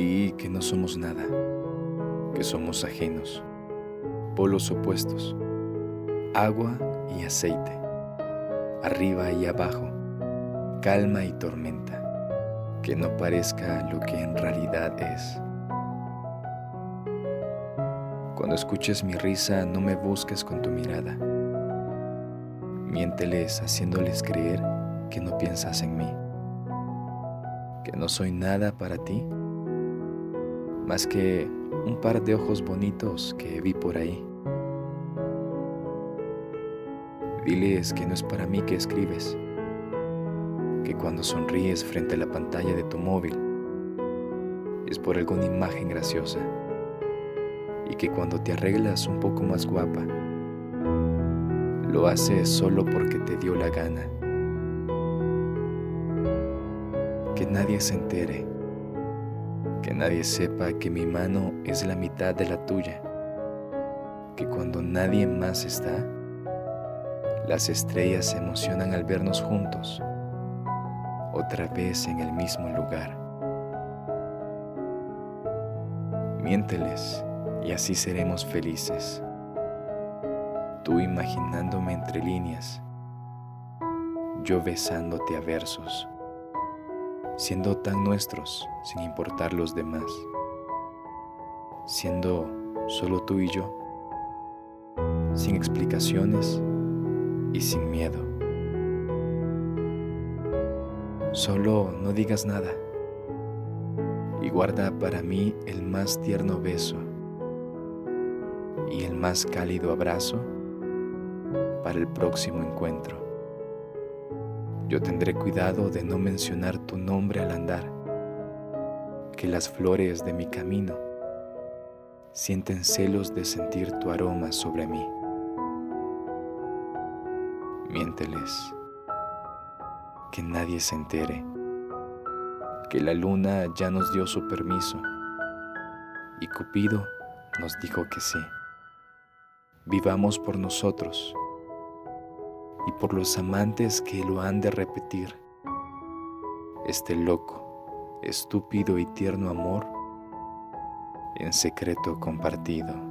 Que no somos nada, que somos ajenos, polos opuestos, agua y aceite, arriba y abajo, calma y tormenta, que no parezca lo que en realidad es. Cuando escuches mi risa, no me busques con tu mirada. Miénteles haciéndoles creer que no piensas en mí, que no soy nada para ti, más que un par de ojos bonitos que vi por ahí. Diles que no es para mí que escribes, que cuando sonríes frente a la pantalla de tu móvil es por alguna imagen graciosa y que cuando te arreglas un poco más guapa, lo haces solo porque te dio la gana. Que nadie se entere, que nadie sepa que mi mano es la mitad de la tuya, que cuando nadie más está, las estrellas se emocionan al vernos juntos, otra vez en el mismo lugar. Miénteles y así seremos felices. Tú imaginándome entre líneas, yo besándote a versos, siendo tan nuestros sin importar los demás, siendo solo tú y yo, sin explicaciones y sin miedo. Solo no digas nada y guarda para mí el más tierno beso y el más cálido abrazo para el próximo encuentro. Yo tendré cuidado de no mencionar tu nombre al andar, que las flores de mi camino sienten celos de sentir tu aroma sobre mí. Miénteles, que nadie se entere, que la luna ya nos dio su permiso y Cupido nos dijo que sí vivamos por nosotros y por los amantes que lo han de repetir. Este loco, estúpido y tierno amor en secreto compartido.